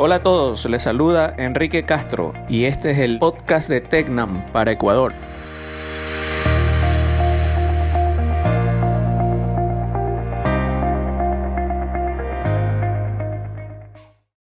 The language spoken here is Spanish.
Hola a todos, les saluda Enrique Castro y este es el podcast de Tecnam para Ecuador.